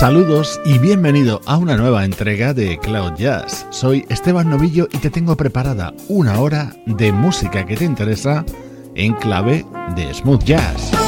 Saludos y bienvenido a una nueva entrega de Cloud Jazz. Soy Esteban Novillo y te tengo preparada una hora de música que te interesa en clave de smooth jazz.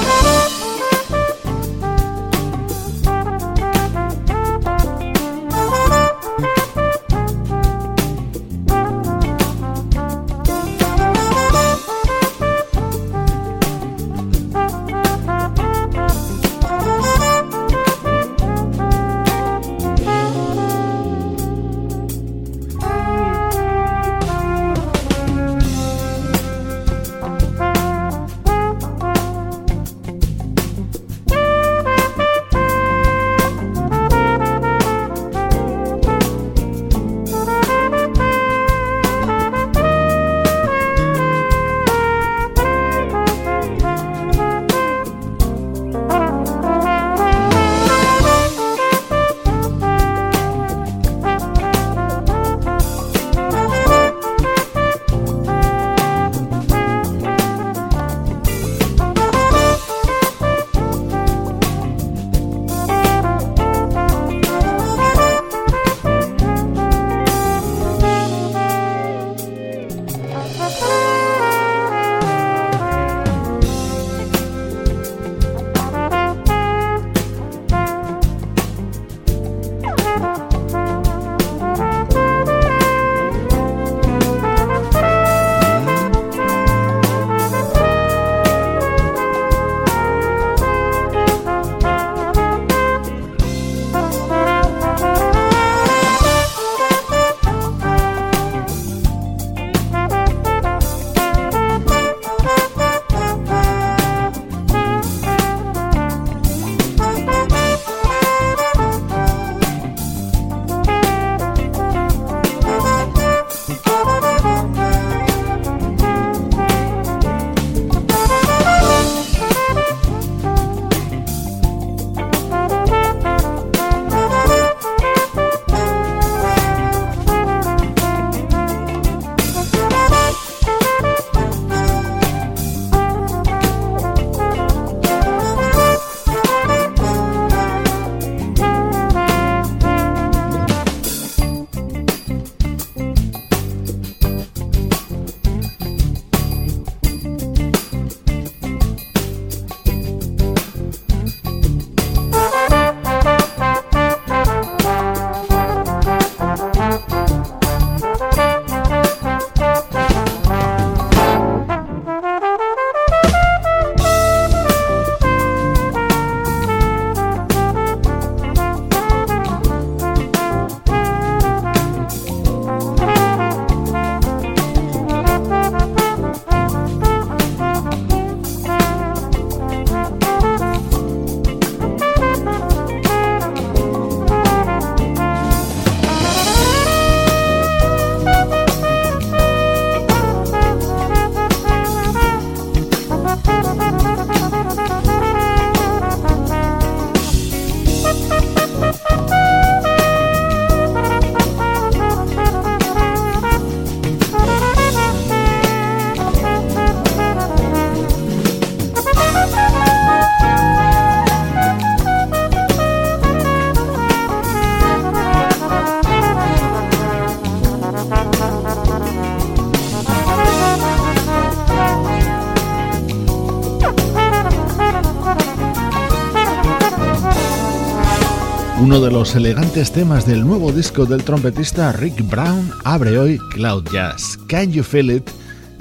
Los elegantes temas del nuevo disco del trompetista Rick Brown abre hoy Cloud Jazz. Can You Feel It?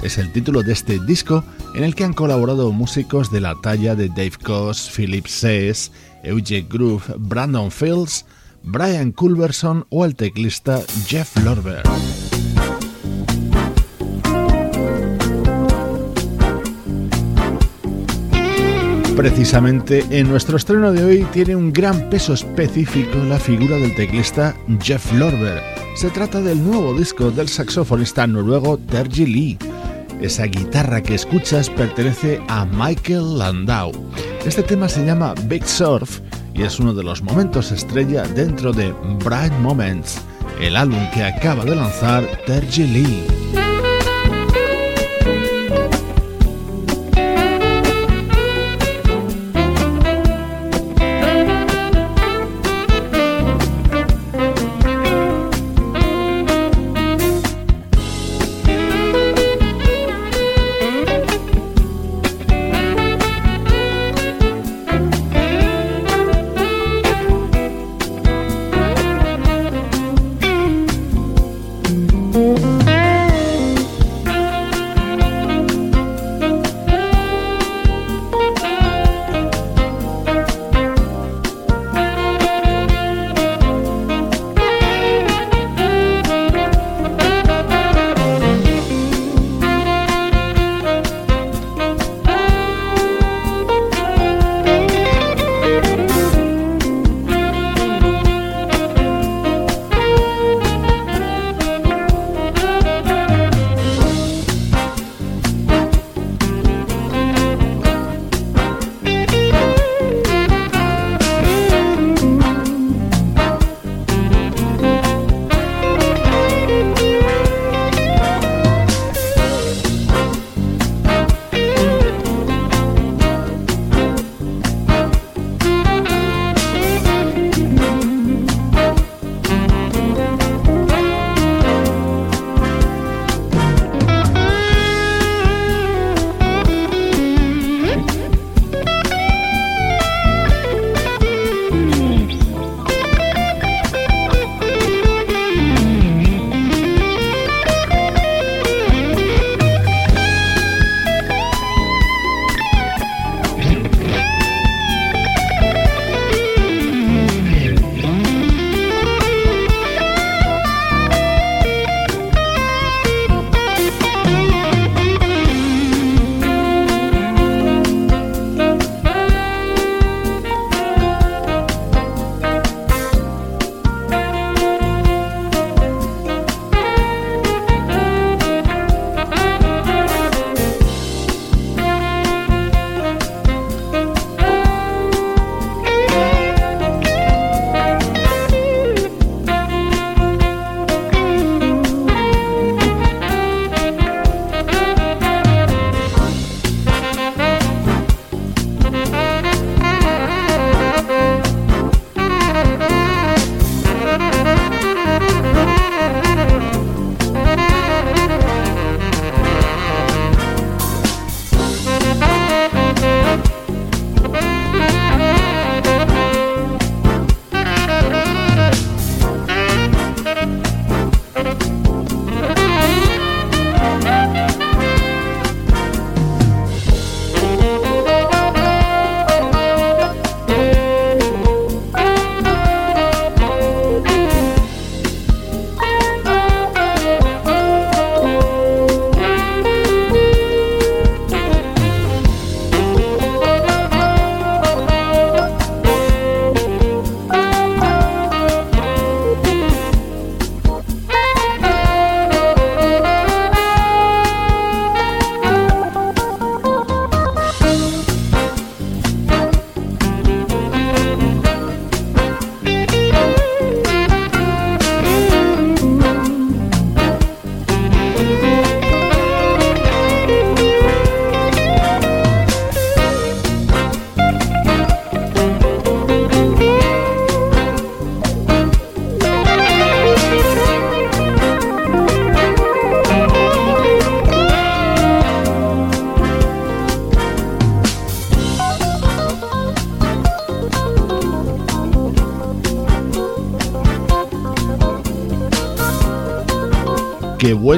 Es el título de este disco en el que han colaborado músicos de la talla de Dave Koz, Philip Sess, Eugene Groove, Brandon Fields, Brian Culberson o el teclista Jeff Lorber. Precisamente en nuestro estreno de hoy tiene un gran peso específico la figura del teclista Jeff Lorber. Se trata del nuevo disco del saxofonista noruego Terji Lee. Esa guitarra que escuchas pertenece a Michael Landau. Este tema se llama Big Surf y es uno de los momentos estrella dentro de Bright Moments, el álbum que acaba de lanzar Terji Lee.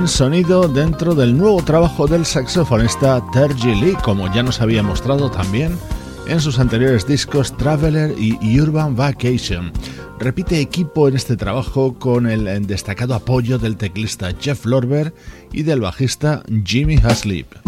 Sonido dentro del nuevo trabajo del saxofonista Terji Lee, como ya nos había mostrado también en sus anteriores discos Traveler y Urban Vacation. Repite equipo en este trabajo con el destacado apoyo del teclista Jeff Lorber y del bajista Jimmy Haslip.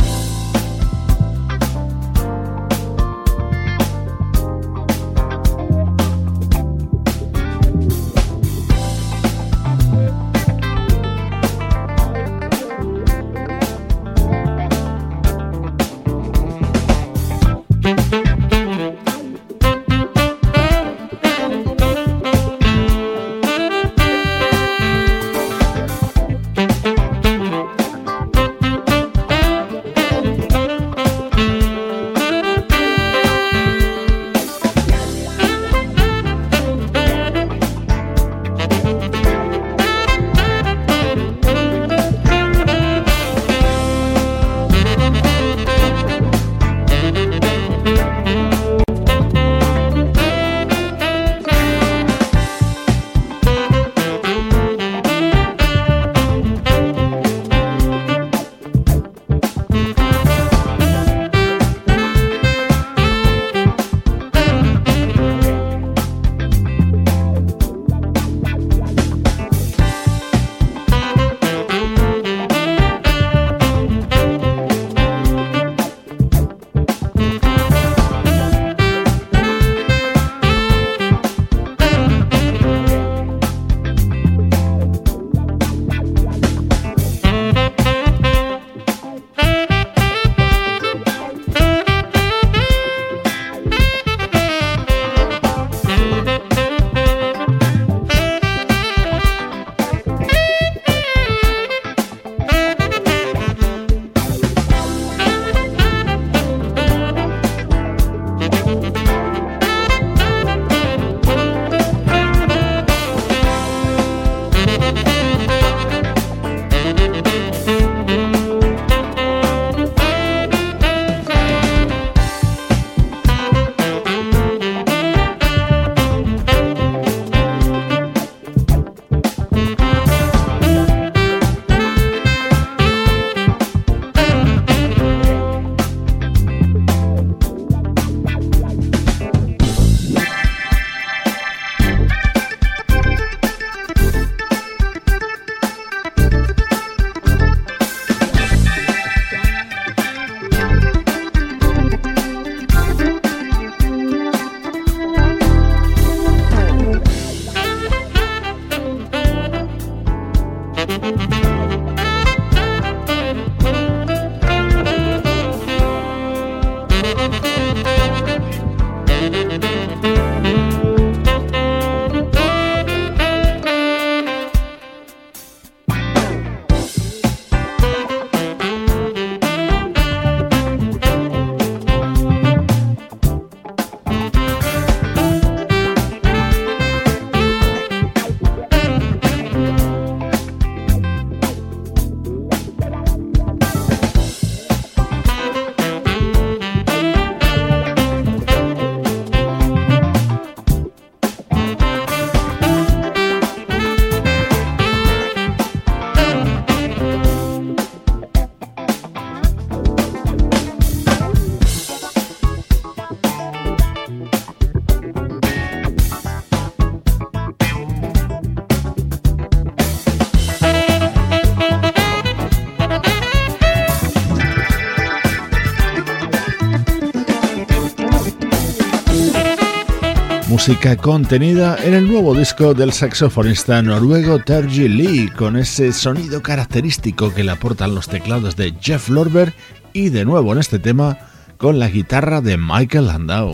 Música contenida en el nuevo disco del saxofonista noruego Terji Lee, con ese sonido característico que le aportan los teclados de Jeff Lorber y de nuevo en este tema con la guitarra de Michael Landau.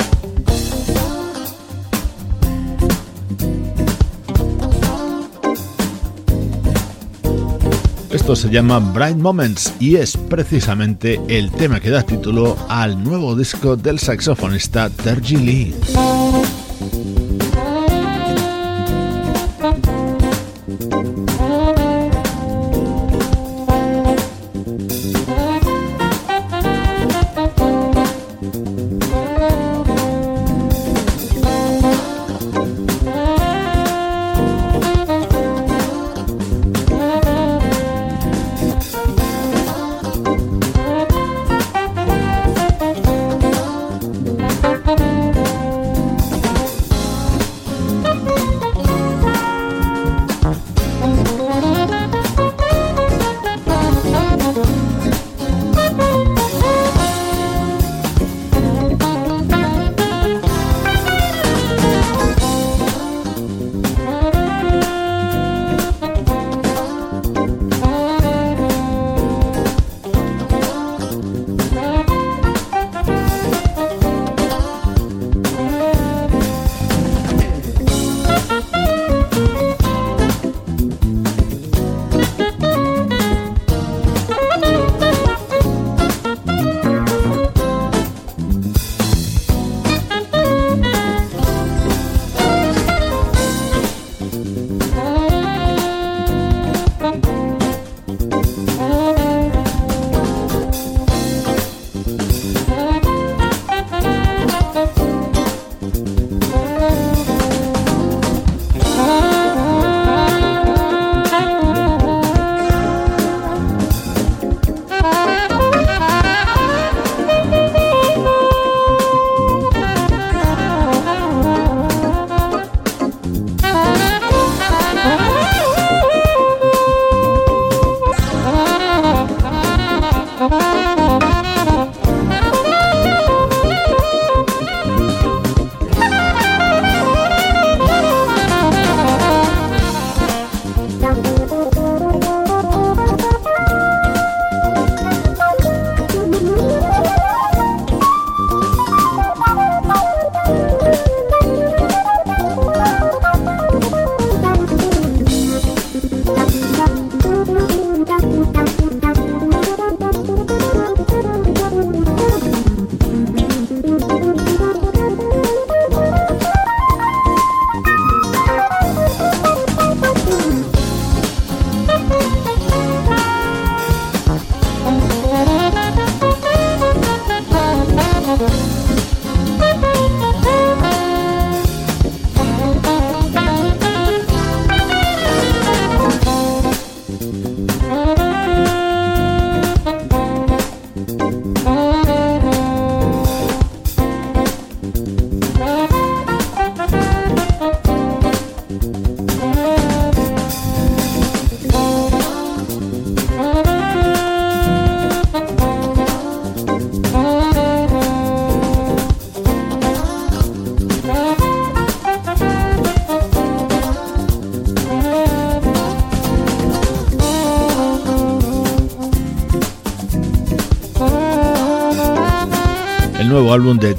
Esto se llama Bright Moments y es precisamente el tema que da título al nuevo disco del saxofonista Terji Lee.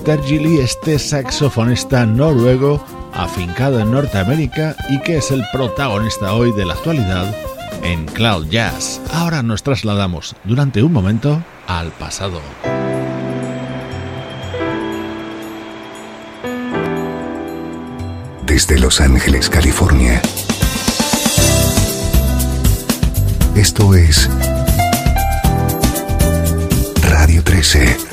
Terji este saxofonista noruego afincado en Norteamérica y que es el protagonista hoy de la actualidad en Cloud Jazz. Ahora nos trasladamos durante un momento al pasado. Desde Los Ángeles, California. Esto es Radio 13.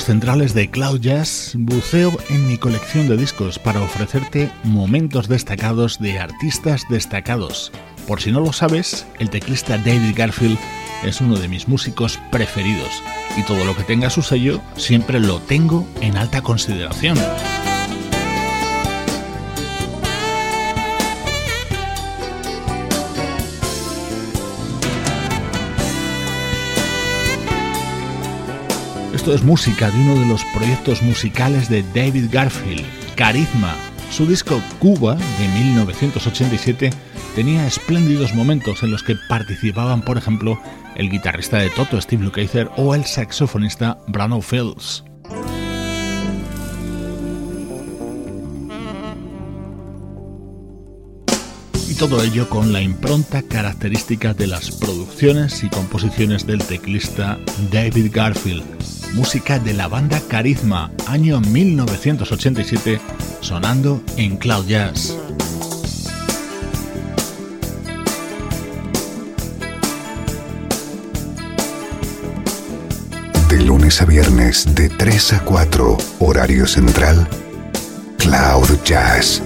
Centrales de Cloud Jazz, buceo en mi colección de discos para ofrecerte momentos destacados de artistas destacados. Por si no lo sabes, el teclista David Garfield es uno de mis músicos preferidos y todo lo que tenga su sello siempre lo tengo en alta consideración. Esto es música de uno de los proyectos musicales de David Garfield, Carisma. Su disco Cuba de 1987 tenía espléndidos momentos en los que participaban, por ejemplo, el guitarrista de Toto, Steve Lukather, o el saxofonista Bruno Fields. Y todo ello con la impronta característica de las producciones y composiciones del teclista David Garfield música de la banda Carisma, año 1987, sonando en Cloud Jazz. De lunes a viernes, de 3 a 4, horario central, Cloud Jazz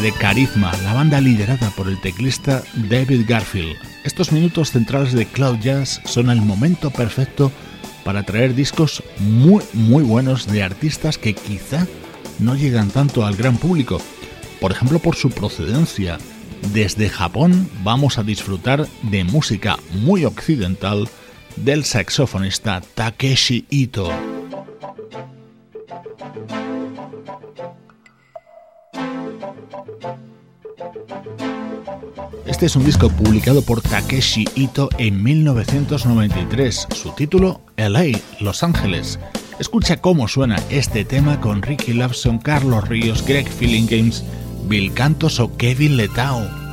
de Carisma, la banda liderada por el teclista David Garfield. Estos minutos centrales de Cloud Jazz son el momento perfecto para traer discos muy muy buenos de artistas que quizá no llegan tanto al gran público, por ejemplo por su procedencia. Desde Japón vamos a disfrutar de música muy occidental del saxofonista Takeshi Ito. Este es un disco publicado por Takeshi Ito en 1993. Su título, LA, Los Ángeles. Escucha cómo suena este tema con Ricky Lawson, Carlos Ríos, Greg Feeling Games, Bill Cantos o Kevin Letao.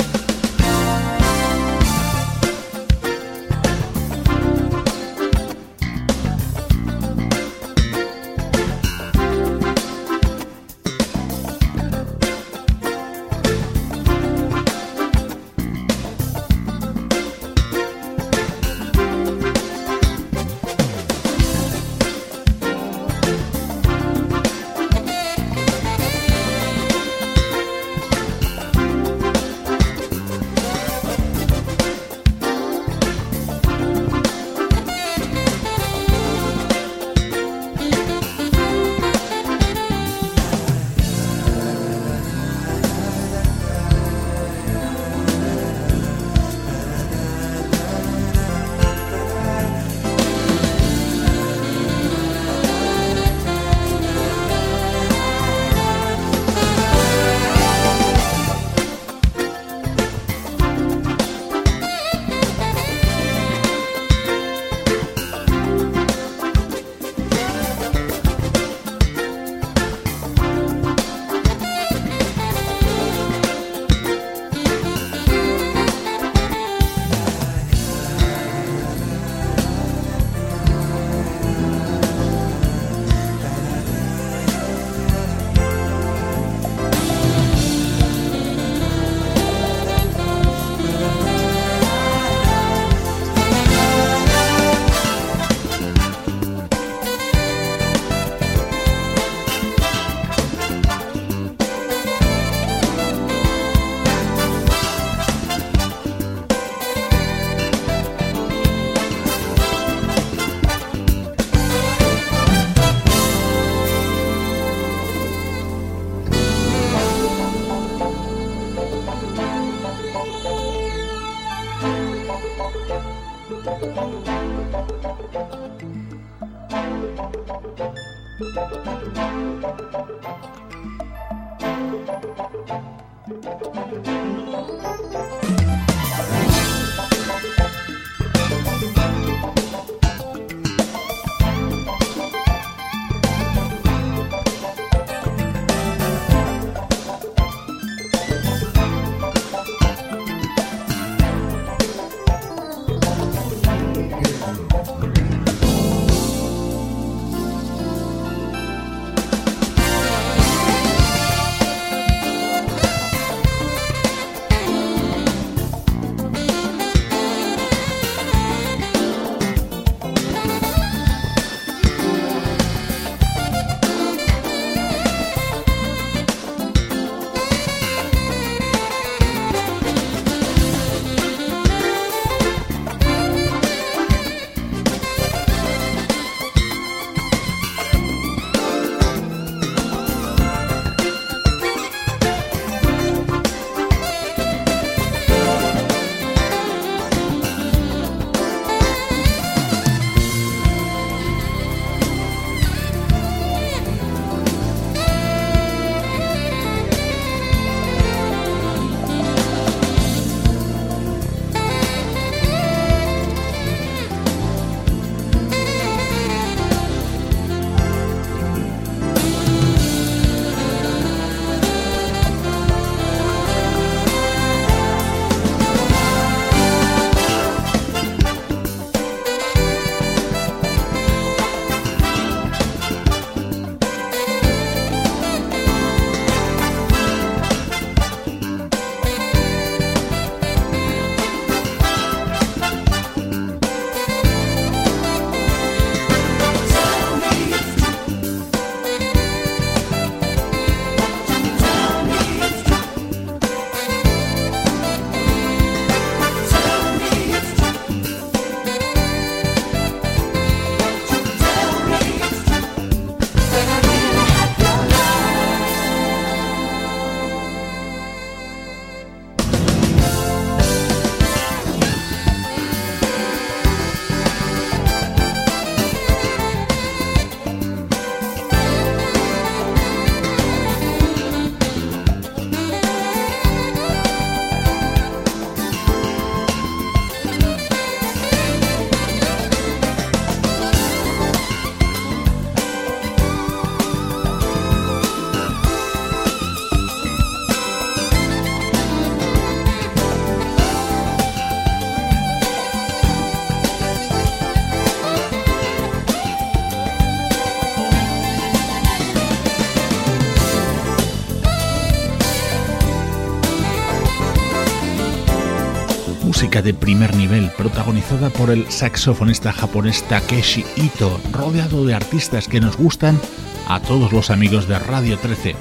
De primer nivel protagonizada por el saxofonista japonés Takeshi Ito, rodeado de artistas que nos gustan a todos los amigos de Radio 13.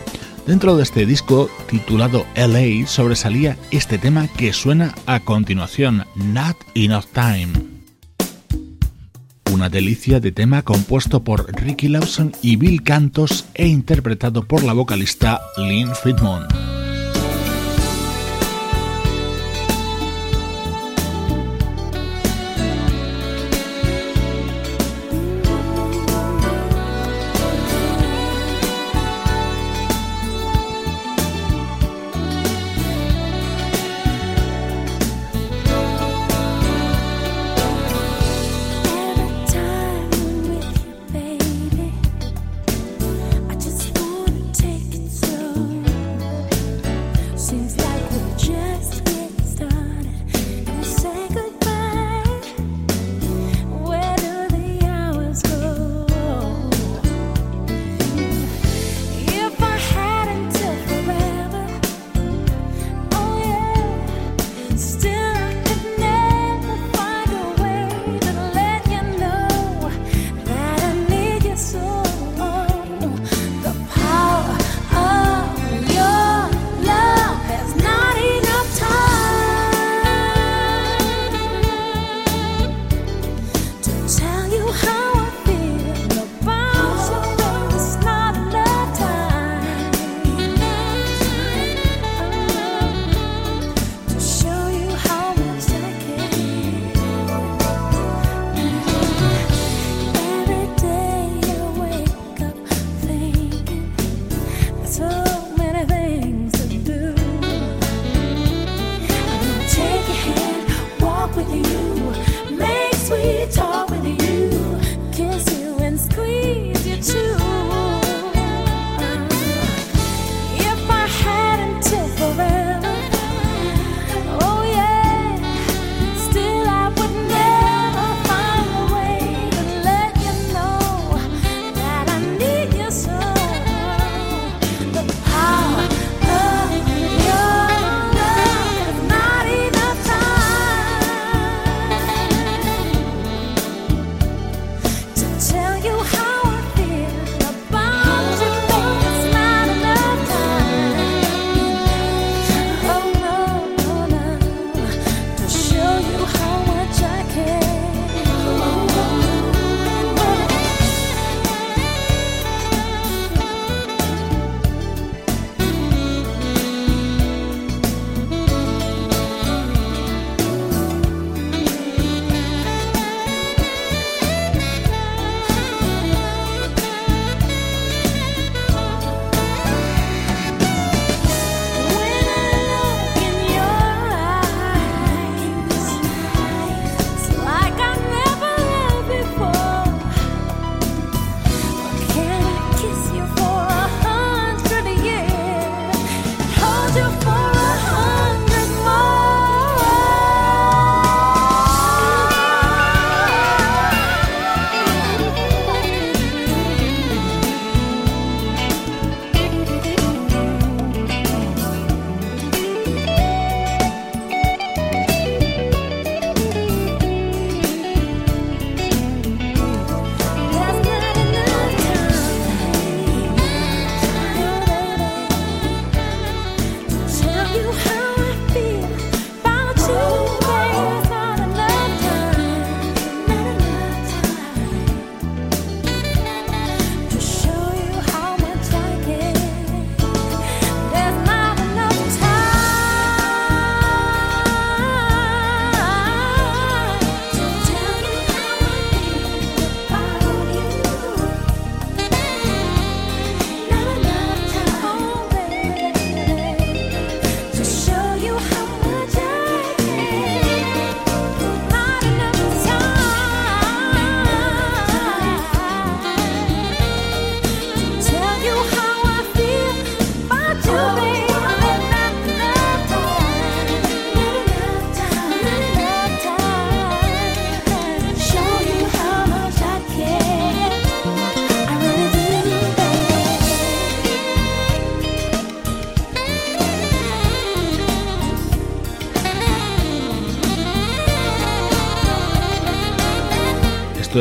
Dentro de este disco, titulado LA, sobresalía este tema que suena a continuación, Not Enough Time. Una delicia de tema compuesto por Ricky Lawson y Bill Cantos e interpretado por la vocalista Lynn Friedman.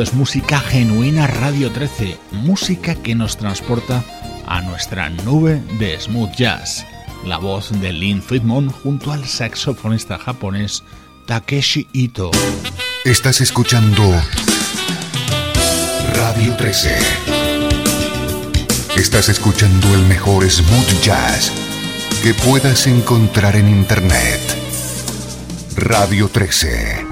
Es música genuina Radio 13, música que nos transporta a nuestra nube de smooth jazz. La voz de Lynn Friedman junto al saxofonista japonés Takeshi Ito. Estás escuchando Radio 13. Estás escuchando el mejor smooth jazz que puedas encontrar en Internet. Radio 13.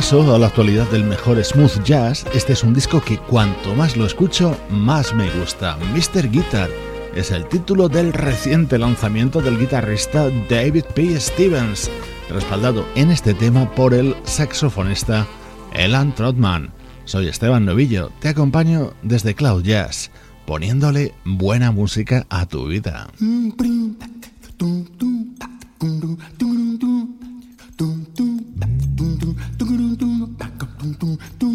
Repaso a la actualidad del mejor smooth jazz, este es un disco que cuanto más lo escucho, más me gusta. Mr. Guitar es el título del reciente lanzamiento del guitarrista David P. Stevens, respaldado en este tema por el saxofonista Elan Trotman. Soy Esteban Novillo, te acompaño desde Cloud Jazz, poniéndole buena música a tu vida.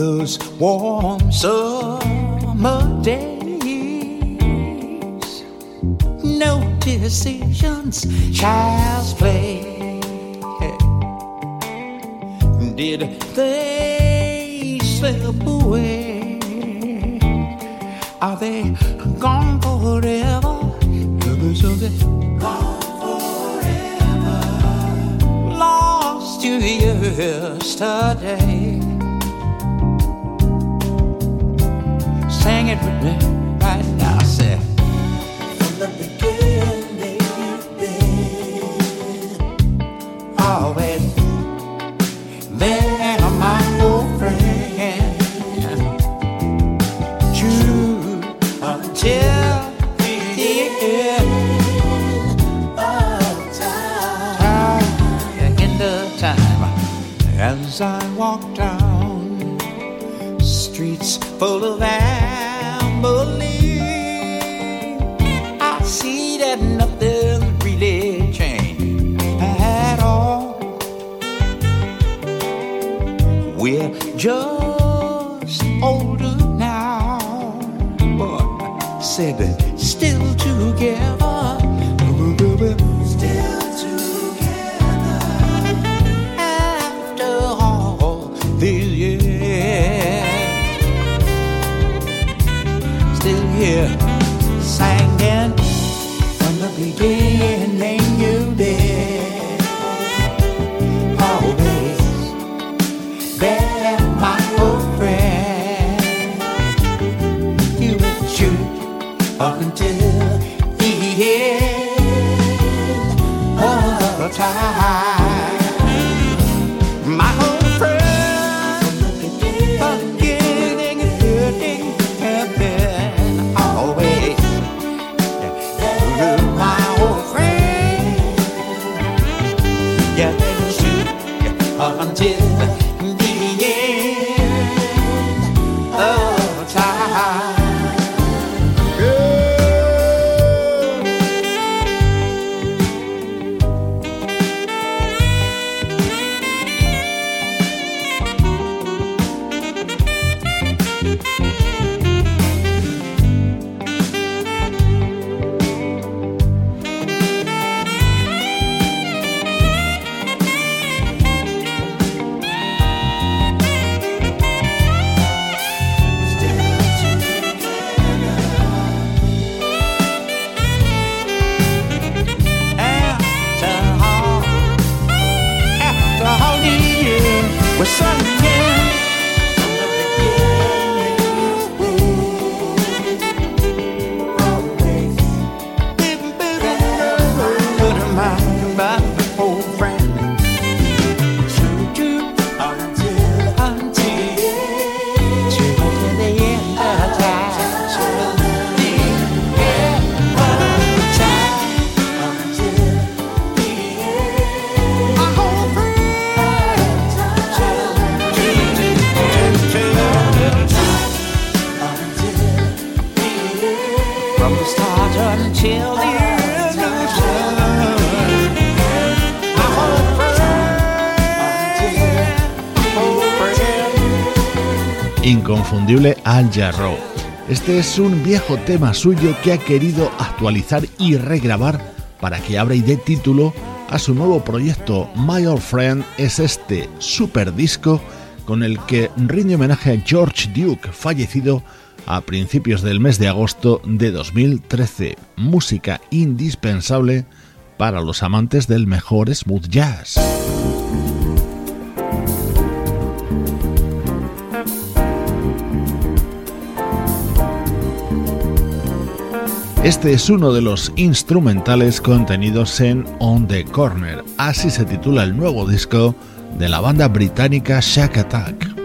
those warm summer days. No decisions, child's play. Did they slip away? Are they gone forever? Gone forever. Lost to yesterday. with me. Al Jarreau. Este es un viejo tema suyo que ha querido actualizar y regrabar para que abra y dé título a su nuevo proyecto My Old Friend es este super disco con el que rinde homenaje a George Duke, fallecido a principios del mes de agosto de 2013. Música indispensable para los amantes del mejor smooth jazz. Este es uno de los instrumentales contenidos en On the Corner, así se titula el nuevo disco de la banda británica Shack Attack.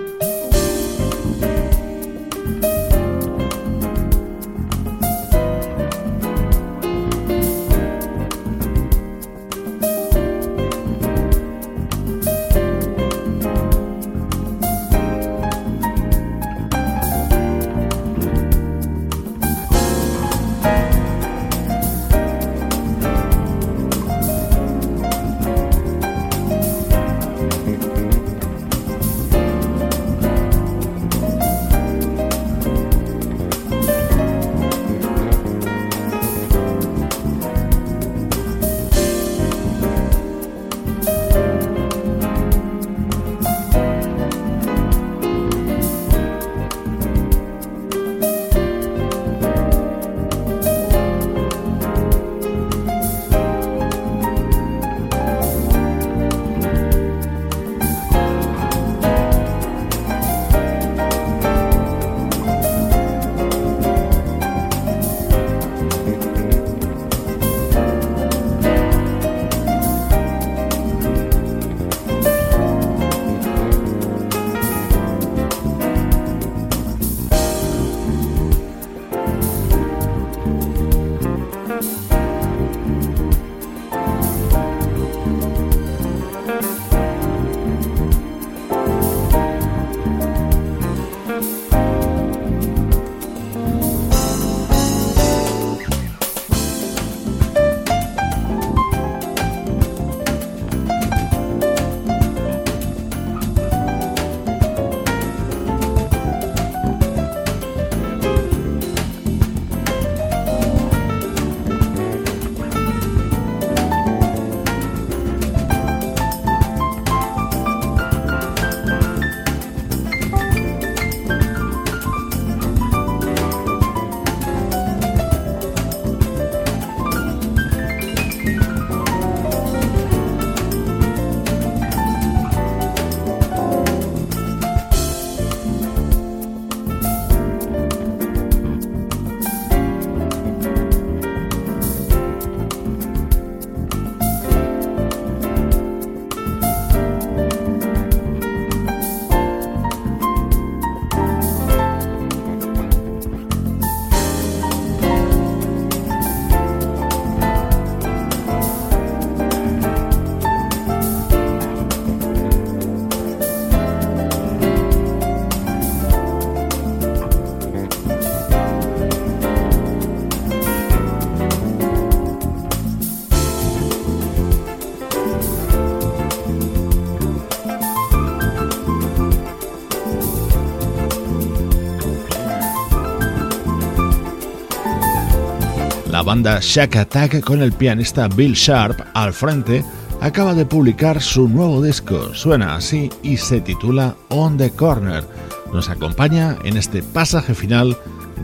Banda Shack Attack con el pianista Bill Sharp al frente acaba de publicar su nuevo disco. Suena así y se titula On the Corner. Nos acompaña en este pasaje final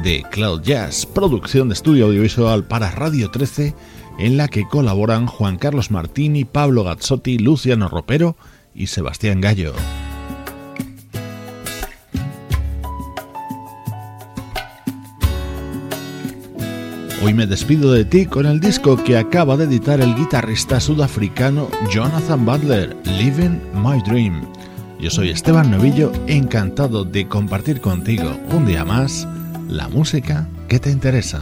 de Cloud Jazz, producción de estudio audiovisual para Radio 13, en la que colaboran Juan Carlos Martini, Pablo Gazzotti, Luciano Ropero y Sebastián Gallo. Hoy me despido de ti con el disco que acaba de editar el guitarrista sudafricano Jonathan Butler, Living My Dream. Yo soy Esteban Novillo, encantado de compartir contigo un día más la música que te interesa.